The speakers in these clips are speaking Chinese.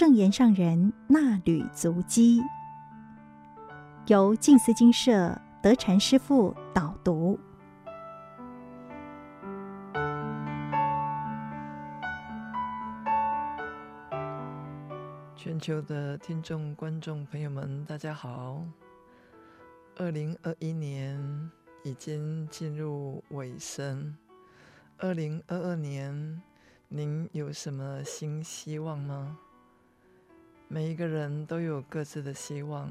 证严上人那履足迹，由静思精舍德禅师父导读。全球的听众、观众朋友们，大家好！二零二一年已经进入尾声，二零二二年，您有什么新希望吗？每一个人都有各自的希望。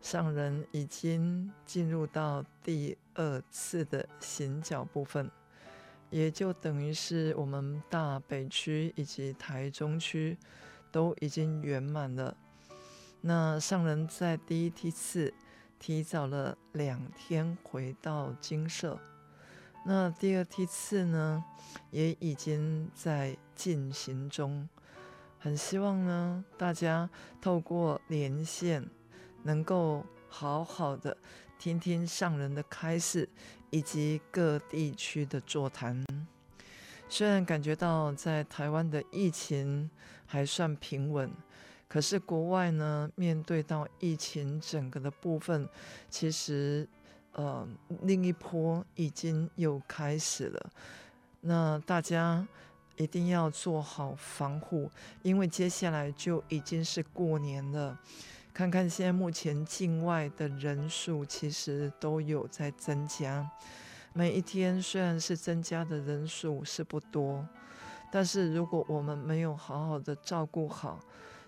上人已经进入到第二次的行脚部分，也就等于是我们大北区以及台中区。都已经圆满了。那上人在第一梯次提早了两天回到精舍，那第二梯次呢，也已经在进行中。很希望呢，大家透过连线，能够好好的听听上人的开示，以及各地区的座谈。虽然感觉到在台湾的疫情还算平稳，可是国外呢，面对到疫情整个的部分，其实呃另一波已经又开始了。那大家一定要做好防护，因为接下来就已经是过年了。看看现在目前境外的人数，其实都有在增加。每一天虽然是增加的人数是不多，但是如果我们没有好好的照顾好，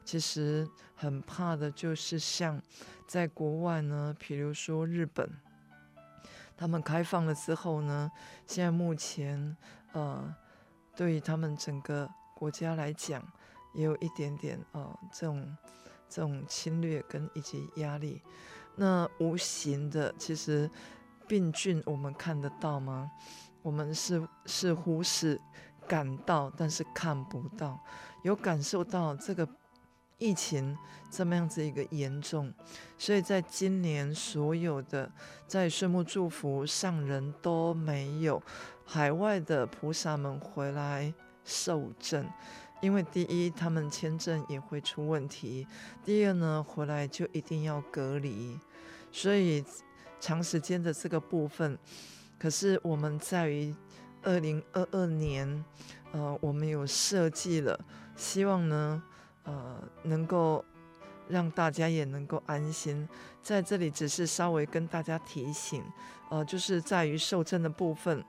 其实很怕的就是像在国外呢，比如说日本，他们开放了之后呢，现在目前呃，对于他们整个国家来讲，也有一点点呃这种这种侵略跟以及压力，那无形的其实。病菌我们看得到吗？我们是似乎是感到，但是看不到。有感受到这个疫情这么样子一个严重，所以在今年所有的在岁末祝福上人都没有海外的菩萨们回来受证，因为第一他们签证也会出问题，第二呢回来就一定要隔离，所以。长时间的这个部分，可是我们在于二零二二年，呃，我们有设计了，希望呢，呃，能够让大家也能够安心。在这里只是稍微跟大家提醒，呃，就是在于受证的部分，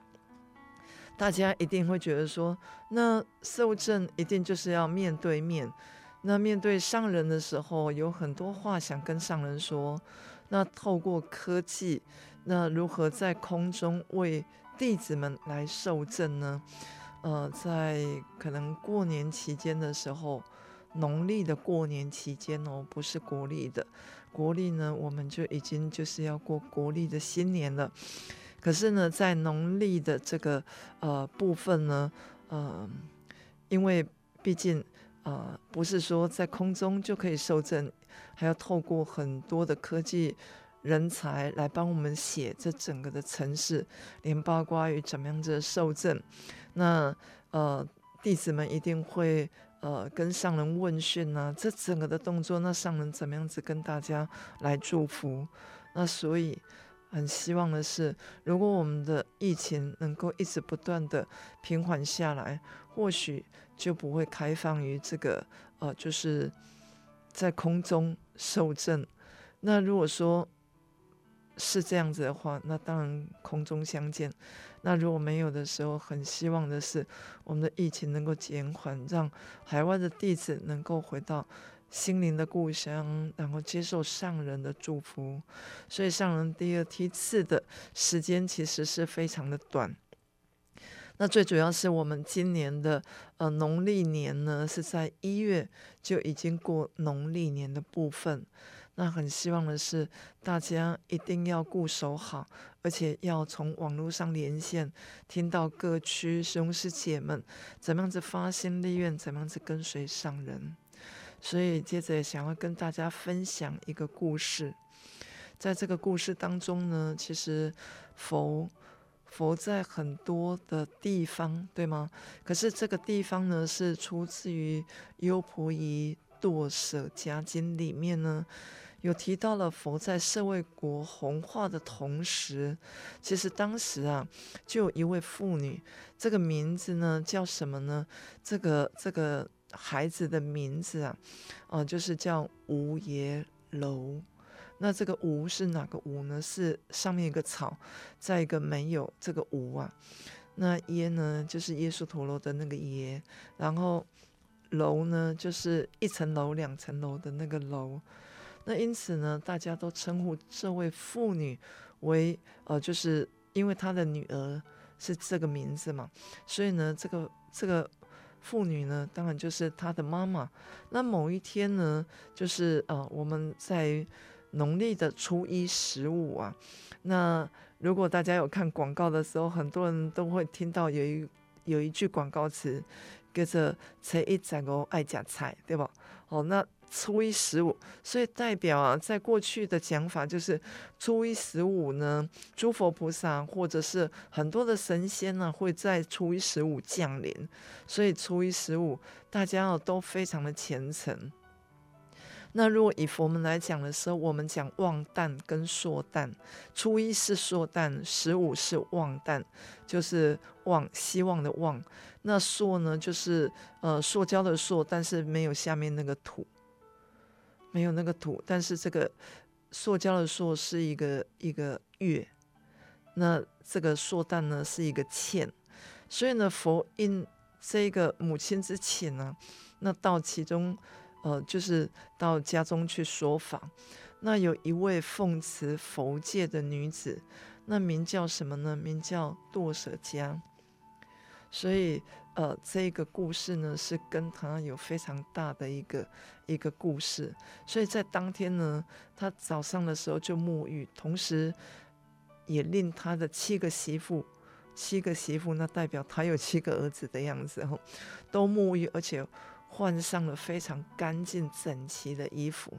大家一定会觉得说，那受证一定就是要面对面，那面对上人的时候，有很多话想跟上人说。那透过科技，那如何在空中为弟子们来受证呢？呃，在可能过年期间的时候，农历的过年期间哦，不是国历的，国历呢，我们就已经就是要过国历的新年了。可是呢，在农历的这个呃部分呢，呃，因为毕竟呃不是说在空中就可以受证。还要透过很多的科技人才来帮我们写这整个的城市，连八卦与怎么样子受证。那呃，弟子们一定会呃跟上人问讯呐、这整个的动作，那上人怎么样子跟大家来祝福？那所以很希望的是，如果我们的疫情能够一直不断的平缓下来，或许就不会开放于这个呃，就是。在空中受证，那如果说是这样子的话，那当然空中相见。那如果没有的时候，很希望的是我们的疫情能够减缓，让海外的弟子能够回到心灵的故乡，然后接受上人的祝福。所以上人第二梯次的时间其实是非常的短。那最主要是我们今年的呃农历年呢，是在一月就已经过农历年的部分。那很希望的是大家一定要固守好，而且要从网络上连线，听到各区师兄师姐们怎么样子发心立愿，怎么样子跟随上人。所以接着也想要跟大家分享一个故事，在这个故事当中呢，其实佛。佛在很多的地方，对吗？可是这个地方呢，是出自于优婆夷堕舍迦经里面呢，有提到了佛在舍卫国弘化的同时，其实当时啊，就有一位妇女，这个名字呢叫什么呢？这个这个孩子的名字啊，哦、就是叫无耶楼。那这个无是哪个无呢？是上面一个草，再一个没有这个无啊。那耶呢，就是耶稣陀罗的那个耶，然后楼呢，就是一层楼、两层楼的那个楼。那因此呢，大家都称呼这位妇女为呃，就是因为她的女儿是这个名字嘛，所以呢，这个这个妇女呢，当然就是她的妈妈。那某一天呢，就是呃，我们在农历的初一十五啊，那如果大家有看广告的时候，很多人都会听到有一有一句广告词，叫做“初一十五爱吃菜”，对吧？哦，那。初一十五，所以代表啊，在过去的讲法就是初一十五呢，诸佛菩萨或者是很多的神仙呢，会在初一十五降临，所以初一十五大家哦都非常的虔诚。那如果以佛门来讲的时候，我们讲望诞跟硕旦，初一是硕旦，十五是望旦，就是望希望的望。那朔呢，就是呃塑胶的塑，但是没有下面那个土。没有那个土，但是这个塑胶的塑是一个一个月，那这个硕蛋呢是一个欠，所以呢，佛因这个母亲之前呢，那到其中，呃，就是到家中去说法，那有一位奉持佛戒的女子，那名叫什么呢？名叫堕舍迦，所以。呃，这个故事呢，是跟他有非常大的一个一个故事，所以在当天呢，他早上的时候就沐浴，同时也令他的七个媳妇，七个媳妇，那代表他有七个儿子的样子，吼，都沐浴，而且换上了非常干净整齐的衣服，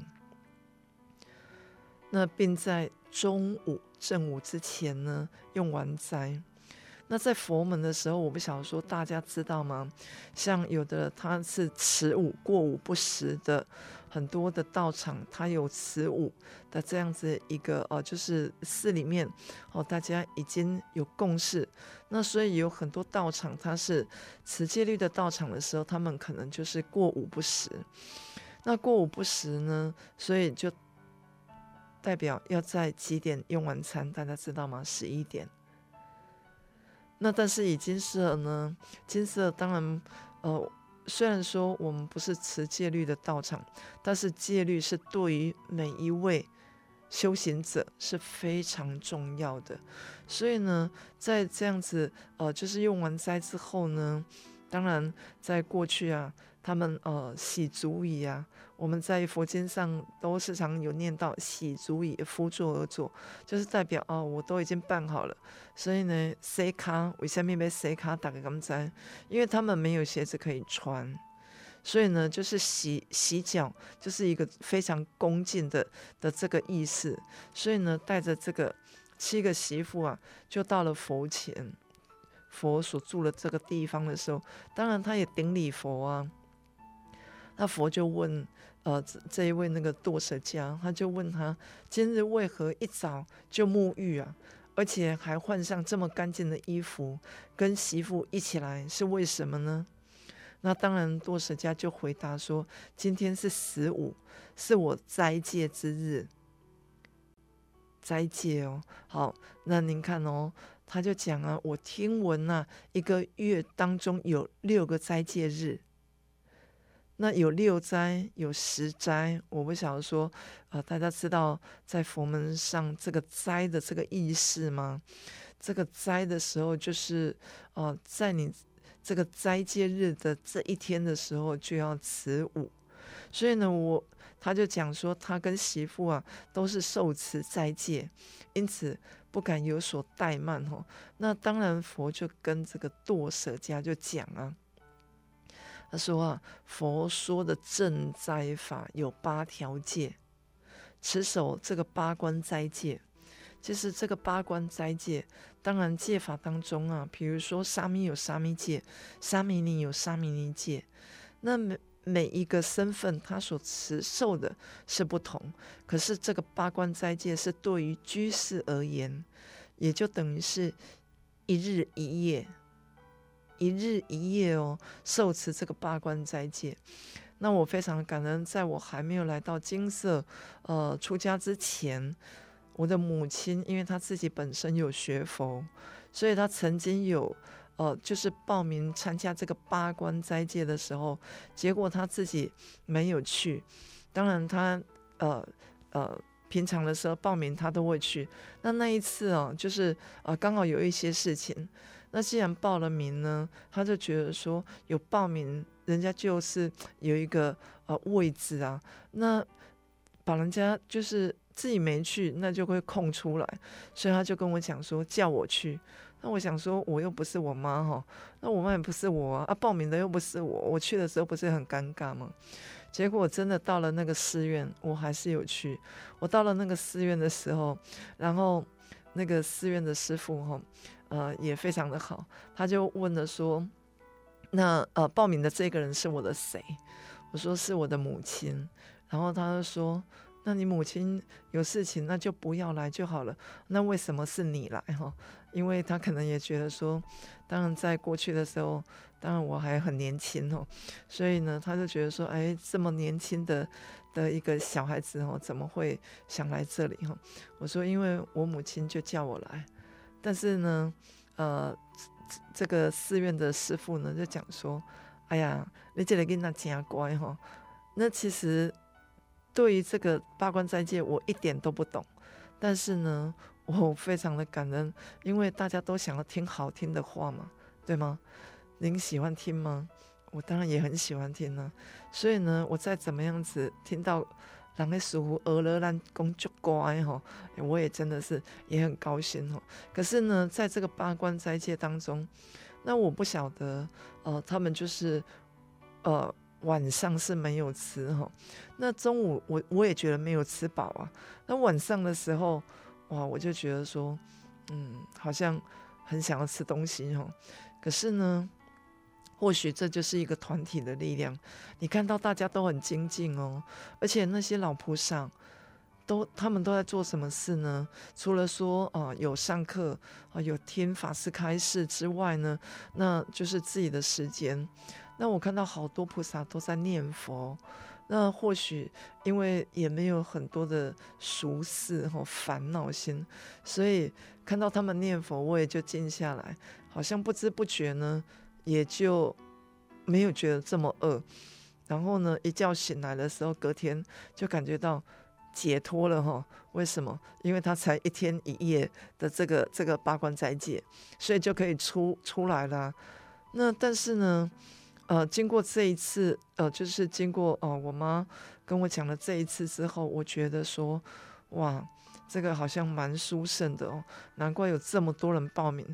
那并在中午正午之前呢，用完斋。那在佛门的时候，我不晓得说大家知道吗？像有的他是持午过午不食的，很多的道场他有持午的这样子一个呃，就是寺里面哦，大家已经有共识。那所以有很多道场他是持戒律的道场的时候，他们可能就是过午不食。那过午不食呢，所以就代表要在几点用完餐？大家知道吗？十一点。那但是以金色呢？金色当然，呃，虽然说我们不是持戒律的道场，但是戒律是对于每一位修行者是非常重要的。所以呢，在这样子，呃，就是用完斋之后呢，当然在过去啊。他们呃洗足矣啊，我们在佛经上都时常有念到洗足以趺坐而坐，就是代表哦，我都已经办好了。所以呢，洗脚为什么要洗脚？大家敢知？因为他们没有鞋子可以穿，所以呢，就是洗洗脚，就是一个非常恭敬的的这个意思。所以呢，带着这个七个媳妇啊，就到了佛前，佛所住的这个地方的时候，当然他也顶礼佛啊。那佛就问，呃，这一位那个堕舍家，他就问他，今日为何一早就沐浴啊，而且还换上这么干净的衣服，跟媳妇一起来，是为什么呢？那当然，堕舍家就回答说，今天是十五，是我斋戒之日，斋戒哦。好，那您看哦，他就讲啊，我听闻啊，一个月当中有六个斋戒日。那有六斋，有十斋，我不晓得说，呃，大家知道在佛门上这个斋的这个意思吗？这个斋的时候，就是呃，在你这个斋戒日的这一天的时候就要持午，所以呢，我他就讲说，他跟媳妇啊都是受持斋戒，因此不敢有所怠慢哦。那当然，佛就跟这个堕舍家就讲啊。他说啊，佛说的正斋法有八条戒，持守这个八关斋戒，就是这个八关斋戒。当然戒法当中啊，比如说沙弥有沙弥戒，沙弥尼有沙弥尼戒。那每每一个身份他所持受的是不同，可是这个八关斋戒是对于居士而言，也就等于是一日一夜，一日一夜哦，受持这个八关斋戒。那我非常感恩，在我还没有来到金色，呃，出家之前，我的母亲，因为她自己本身有学佛，所以她曾经有，呃，就是报名参加这个八关斋戒的时候，结果他自己没有去。当然他，呃呃，平常的时候报名他都会去。那那一次啊，就是呃，刚好有一些事情。那既然报了名呢，他就觉得说有报名。人家就是有一个呃位置啊，那把人家就是自己没去，那就会空出来，所以他就跟我讲说叫我去。那我想说我又不是我妈哈，那我妈也不是我啊，报名的又不是我，我去的时候不是很尴尬吗？结果真的到了那个寺院，我还是有去。我到了那个寺院的时候，然后那个寺院的师父哈，呃也非常的好，他就问了说。那呃，报名的这个人是我的谁？我说是我的母亲，然后他就说：“那你母亲有事情，那就不要来就好了。那为什么是你来？哈，因为他可能也觉得说，当然在过去的时候，当然我还很年轻哦，所以呢，他就觉得说，哎，这么年轻的的一个小孩子哦，怎么会想来这里？哈，我说，因为我母亲就叫我来，但是呢，呃。”这个寺院的师父呢，就讲说：“哎呀，你这里囡仔真乖哈。”那其实对于这个八关斋戒，我一点都不懂。但是呢，我非常的感恩，因为大家都想要听好听的话嘛，对吗？您喜欢听吗？我当然也很喜欢听呢。所以呢，我再怎么样子听到。人的师父俄勒兰公就乖哈，我也真的是也很高兴哈。可是呢，在这个八关斋戒当中，那我不晓得，呃，他们就是呃晚上是没有吃哈。那中午我我也觉得没有吃饱啊。那晚上的时候，哇，我就觉得说，嗯，好像很想要吃东西哈。可是呢。或许这就是一个团体的力量。你看到大家都很精进哦，而且那些老菩萨都他们都在做什么事呢？除了说啊、有上课啊、有听法师开示之外呢，那就是自己的时间。那我看到好多菩萨都在念佛。那或许因为也没有很多的俗事和烦恼心，所以看到他们念佛，我也就静下来，好像不知不觉呢。也就没有觉得这么饿，然后呢，一觉醒来的时候，隔天就感觉到解脱了哈。为什么？因为他才一天一夜的这个这个八关斋戒，所以就可以出出来了。那但是呢，呃，经过这一次，呃，就是经过哦、呃，我妈跟我讲了这一次之后，我觉得说，哇，这个好像蛮殊胜的哦，难怪有这么多人报名。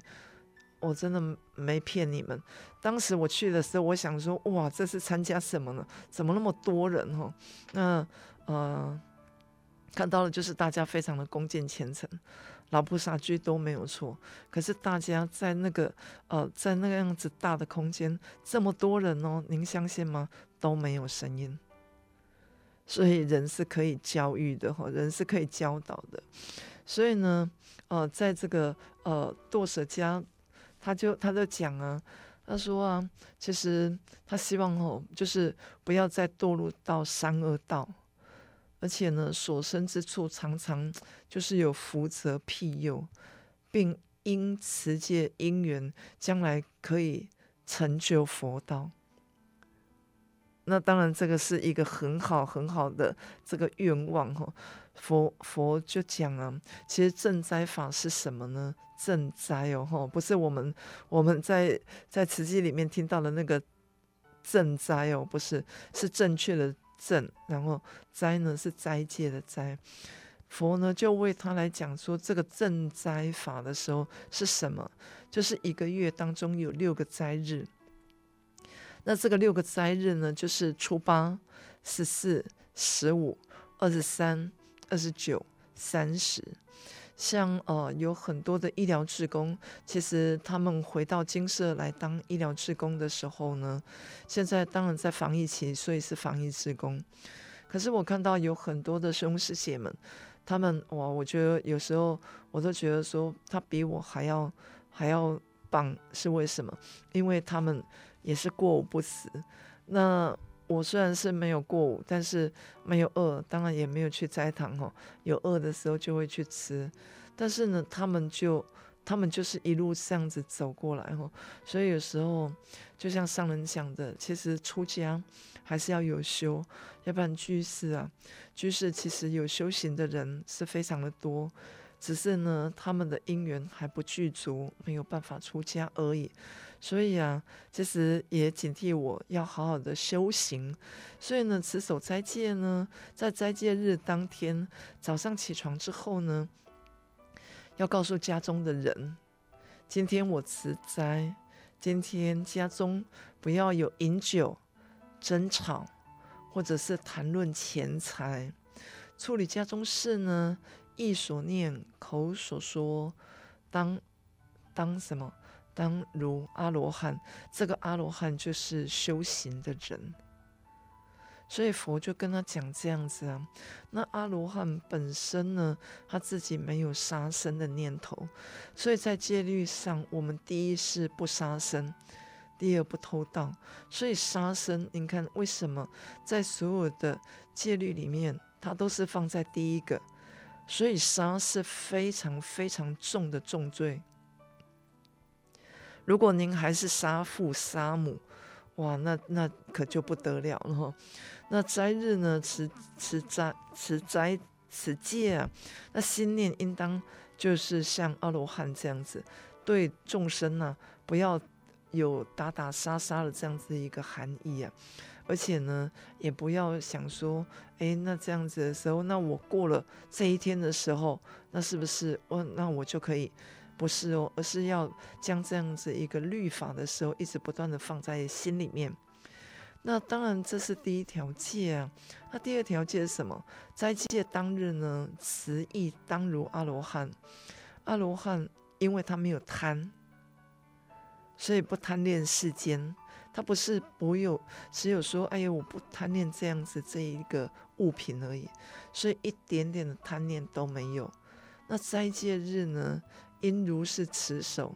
我真的没骗你们。当时我去的时候，我想说，哇，这是参加什么呢？怎么那么多人哈？那呃，看到了就是大家非常的恭敬虔诚，老菩萨居都没有错。可是大家在那个呃，在那个样子大的空间，这么多人哦，您相信吗？都没有声音。所以人是可以教育的哈，人是可以教导的。所以呢，呃，在这个呃堕舍家。他就他就讲啊，他说啊，其实他希望哦，就是不要再堕入到三恶道，而且呢，所生之处常常就是有福泽庇佑，并因持戒因缘，将来可以成就佛道。那当然，这个是一个很好很好的这个愿望哈。佛佛就讲啊，其实赈灾法是什么呢？赈灾哦，吼，不是我们我们在在慈济里面听到的那个赈灾哦，不是，是正确的正，然后斋呢是斋戒的斋。佛呢就为他来讲说，这个正斋法的时候是什么？就是一个月当中有六个斋日。那这个六个斋日呢，就是初八、十四、十五、二十三、二十九、三十。像呃有很多的医疗志工，其实他们回到金社来当医疗志工的时候呢，现在当然在防疫期，所以是防疫志工。可是我看到有很多的兄师姐们，他们哇，我觉得有时候我都觉得说他比我还要还要棒，是为什么？因为他们也是过午不食。那我虽然是没有过午，但是没有饿，当然也没有去斋堂哦。有饿的时候就会去吃，但是呢，他们就他们就是一路这样子走过来哦。所以有时候就像上人讲的，其实出家。还是要有修，要不然居士啊，居士其实有修行的人是非常的多，只是呢，他们的因缘还不具足，没有办法出家而已。所以啊，其实也警惕我要好好的修行。所以呢，持守斋戒呢，在斋戒日当天早上起床之后呢，要告诉家中的人，今天我持斋，今天家中不要有饮酒。争吵，或者是谈论钱财，处理家中事呢？意所念，口所说，当当什么？当如阿罗汉。这个阿罗汉就是修行的人，所以佛就跟他讲这样子啊。那阿罗汉本身呢，他自己没有杀生的念头，所以在戒律上，我们第一是不杀生。第二不偷盗，所以杀生，你看为什么在所有的戒律里面，它都是放在第一个？所以杀是非常非常重的重罪。如果您还是杀父杀母，哇，那那可就不得了了。那斋日呢，持持斋持斋持戒啊，那心念应当就是像阿罗汉这样子，对众生呢、不要。有打打杀杀的这样子一个含义啊，而且呢，也不要想说，哎，那这样子的时候，那我过了这一天的时候，那是不是我那我就可以？不是哦，而是要将这样子一个律法的时候，一直不断的放在心里面。那当然这是第一条戒啊。那第二条戒是什么？斋戒当日呢，持意当如阿罗汉。阿罗汉因为他没有贪。所以不贪恋世间，他不是不有，只有说，哎呀，我不贪恋这样子这一个物品而已，所以一点点的贪念都没有。那斋戒日呢，应如是持守，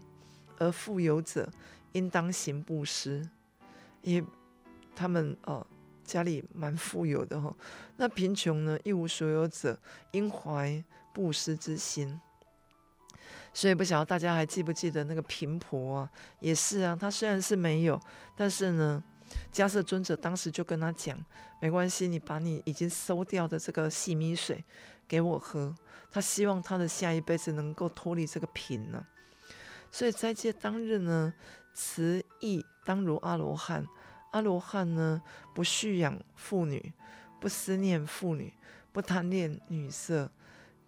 而富有者应当行布施，因为他们哦家里蛮富有的哈。那贫穷呢，一无所有者，应怀布施之心。所以不晓得大家还记不记得那个频婆啊？也是啊，他虽然是没有，但是呢，迦叶尊者当时就跟他讲，没关系，你把你已经收掉的这个洗米水给我喝。他希望他的下一辈子能够脱离这个贫呢。所以斋戒当日呢，持意当如阿罗汉。阿罗汉呢，不蓄养妇女，不思念妇女，不贪恋女色。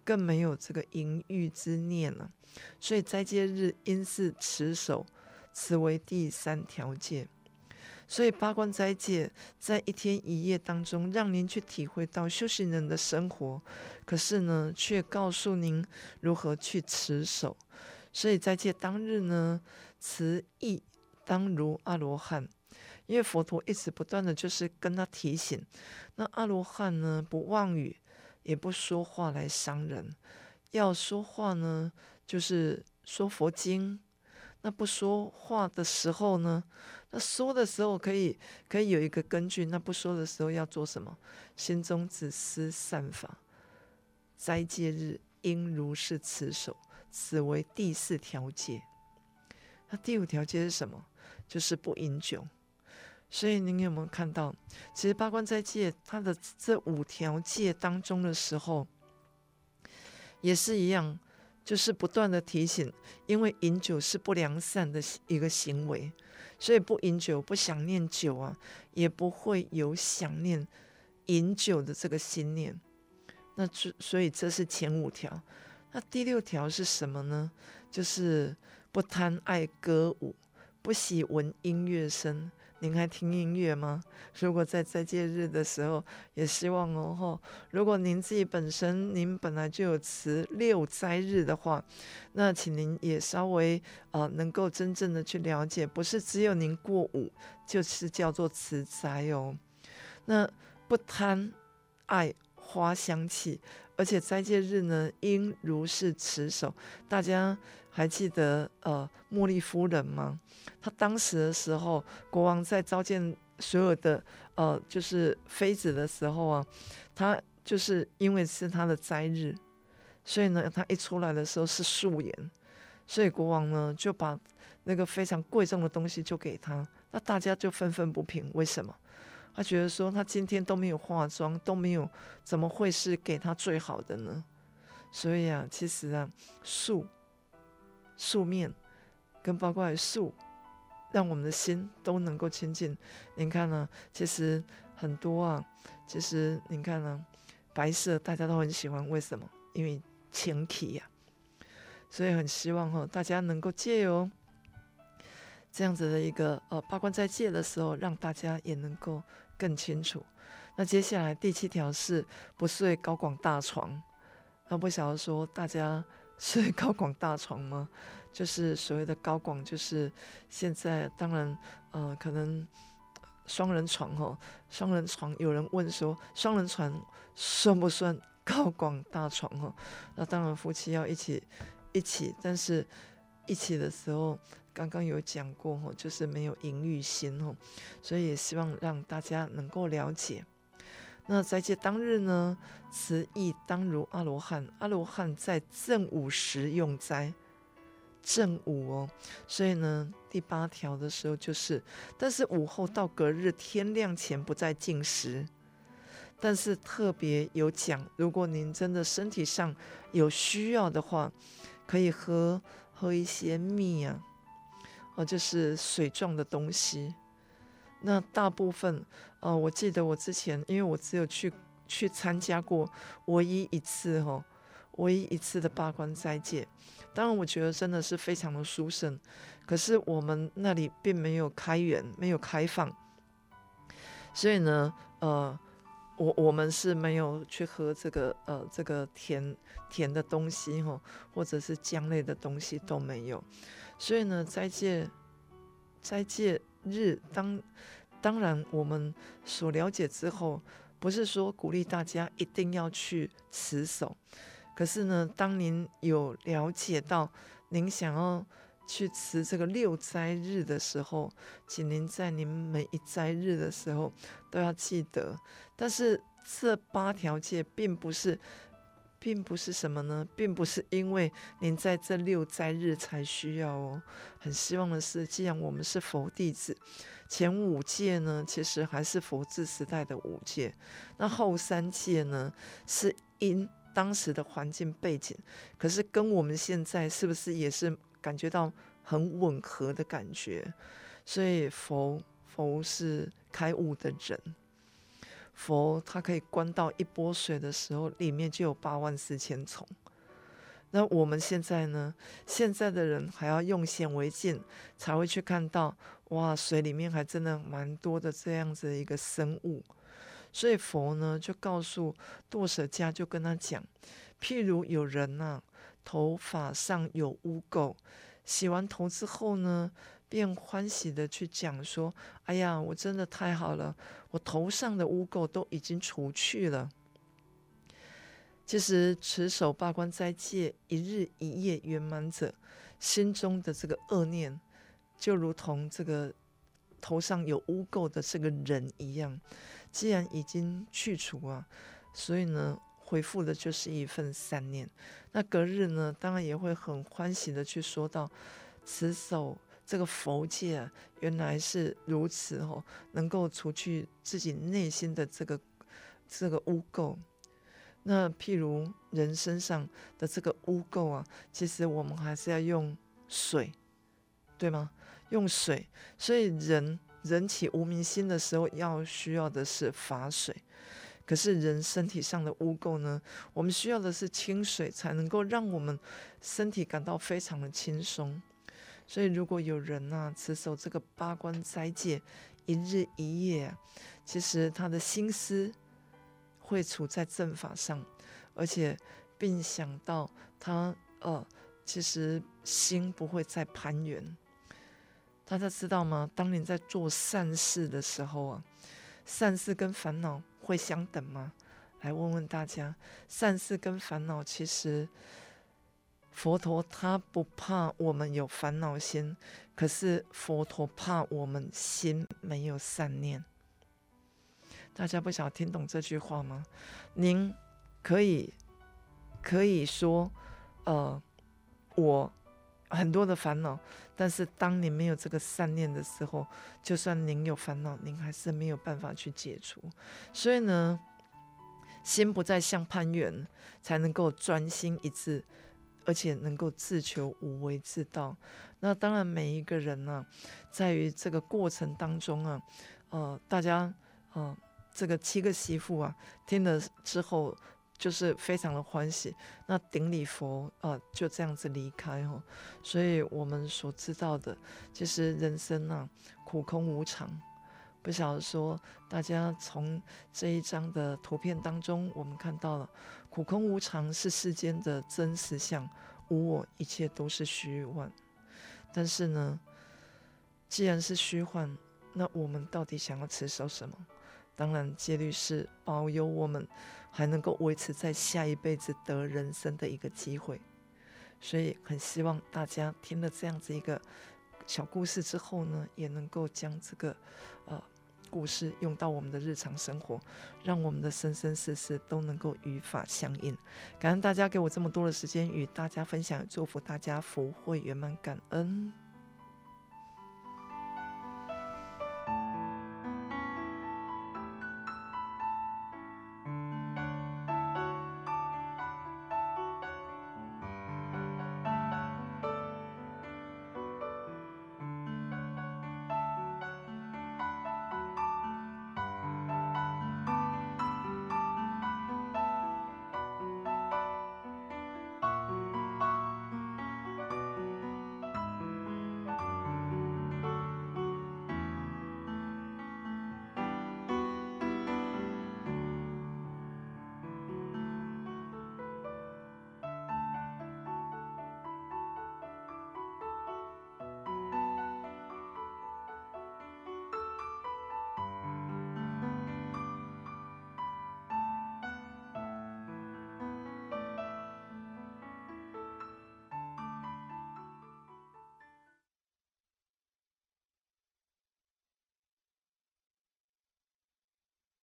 更没有这个淫欲之念了，所以斋戒日应是持守，此为第三条戒。所以八关斋戒在一天一夜当中，让您去体会到修行人的生活，可是呢，却告诉您如何去持守。所以斋戒当日呢，持意当如阿罗汉，因为佛陀一直不断的就是跟他提醒，那阿罗汉呢，不妄语。也不说话来伤人，要说话呢，就是说佛经。那不说话的时候呢，那说的时候可以可以有一个根据。那不说的时候要做什么？心中只思善法。斋戒日应如是持守，此为第四条戒。那第五条戒是什么？就是不饮酒。所以您有没有看到，其实八关斋戒它的这五条戒当中的时候，也是一样，就是不断的提醒，因为饮酒是不良善的一个行为，所以不饮酒，不想念酒啊，也不会有想念饮酒的这个心念。那这所以这是前五条，那第六条是什么呢？就是不贪爱歌舞，不喜闻音乐声。您还听音乐吗？如果在斋戒日的时候，也希望哦吼，如果您自己本身您本来就有持六斋日的话，那请您也稍微呃能够真正的去了解，不是只有您过午就是叫做持斋哦。那不贪爱花香气，而且斋戒日呢应如是持守。大家还记得呃茉莉夫人吗？她当时的时候，国王在召见所有的呃，就是妃子的时候啊，她就是因为是她的斋日，所以呢，她一出来的时候是素颜，所以国王呢就把那个非常贵重的东西就给她，那大家就愤愤不平，为什么？他觉得说他今天都没有化妆，都没有，怎么会是给他最好的呢？所以啊，其实啊，素素面跟包括素。让我们的心都能够亲近。您看呢？其实很多啊，其实您看呢，白色大家都很喜欢，为什么？因为清气呀。所以很希望哈，大家能够借由这样子的一个呃八关斋戒的时候，让大家也能够更清楚。那接下来第七条是不睡高广大床。那不晓得说大家 睡高广大床吗？就是所谓的高广，就是现在当然，呃，可能双人床哦，双人床有人问说，双人床算不算 高广大床哦？那当然夫妻要一起一起，但是一起的时候，刚刚有讲过哦，就是没有淫欲心哦，所以也希望让大家能够了解。那斋戒当日呢，持亦当如阿罗汉，阿罗汉在正午时用斋。正午哦，所以呢，第八条的时候就是，但是午后到隔日天亮前不再进食。但是特别有讲，如果您真的身体上有需要的话，可以喝喝一些蜜啊，哦，就是水状的东西。那大部分，呃，我记得我之前，因为我只有去去参加过唯一一次哈、哦，唯一一次的八关斋戒。当然，我觉得真的是非常的殊胜，可是我们那里并没有开源，没有开放，所以呢，呃，我我们是没有去喝这个呃这个甜甜的东西哈，或者是姜类的东西都没有，所以呢，斋戒斋戒日当当然我们所了解之后，不是说鼓励大家一定要去持守。可是呢，当您有了解到您想要去持这个六斋日的时候，请您在您每一斋日的时候都要记得。但是这八条戒并不是，并不是什么呢？并不是因为您在这六斋日才需要哦。很希望的是，既然我们是佛弟子，前五戒呢，其实还是佛治时代的五戒，那后三戒呢，是因。当时的环境背景，可是跟我们现在是不是也是感觉到很吻合的感觉？所以佛佛是开悟的人，佛他可以观到一波水的时候，里面就有八万四千虫。那我们现在呢？现在的人还要用显微镜才会去看到，哇，水里面还真的蛮多的这样子的一个生物。所以佛呢，就告诉堕舍迦，就跟他讲，譬如有人呐、啊，头发上有污垢，洗完头之后呢，便欢喜的去讲说：“哎呀，我真的太好了，我头上的污垢都已经除去了。”其实持守八关斋戒一日一夜圆满者，心中的这个恶念，就如同这个头上有污垢的这个人一样。既然已经去除啊，所以呢，回复的就是一份善念。那隔日呢，当然也会很欢喜的去说到，持守这个佛界啊，原来是如此哦，能够除去自己内心的这个这个污垢。那譬如人身上的这个污垢啊，其实我们还是要用水，对吗？用水，所以人。人起无明心的时候，要需要的是法水；可是人身体上的污垢呢，我们需要的是清水，才能够让我们身体感到非常的轻松。所以，如果有人呐、啊、持守这个八关斋戒，一日一夜，其实他的心思会处在正法上，而且并想到他呃，其实心不会再攀缘。大家知道吗？当你在做善事的时候啊，善事跟烦恼会相等吗？来问问大家，善事跟烦恼，其实佛陀他不怕我们有烦恼心，可是佛陀怕我们心没有善念。大家不想听懂这句话吗？您可以可以说，呃，我。很多的烦恼，但是当你没有这个善念的时候，就算您有烦恼，您还是没有办法去解除。所以呢，心不再相攀缘，才能够专心一致，而且能够自求无为之道。那当然，每一个人呢、在于这个过程当中啊，呃，大家，呃，这个七个媳妇啊，听了之后。就是非常的欢喜，那顶礼佛啊，就这样子离开哦。所以我们所知道的，其实人生啊，苦空无常。不晓得说，大家从这一张的图片当中，我们看到了苦空无常是世间的真实相，无我，一切都是虚幻。但是呢，既然是虚幻，那我们到底想要持守什么？当然，戒律是保佑我们。还能够维持在下一辈子得人生的一个机会，所以很希望大家听了这样子一个小故事之后呢，也能够将这个呃故事用到我们的日常生活，让我们的生生世世都能够与法相应。感恩大家给我这么多的时间与大家分享，祝福大家福慧圆满，感恩。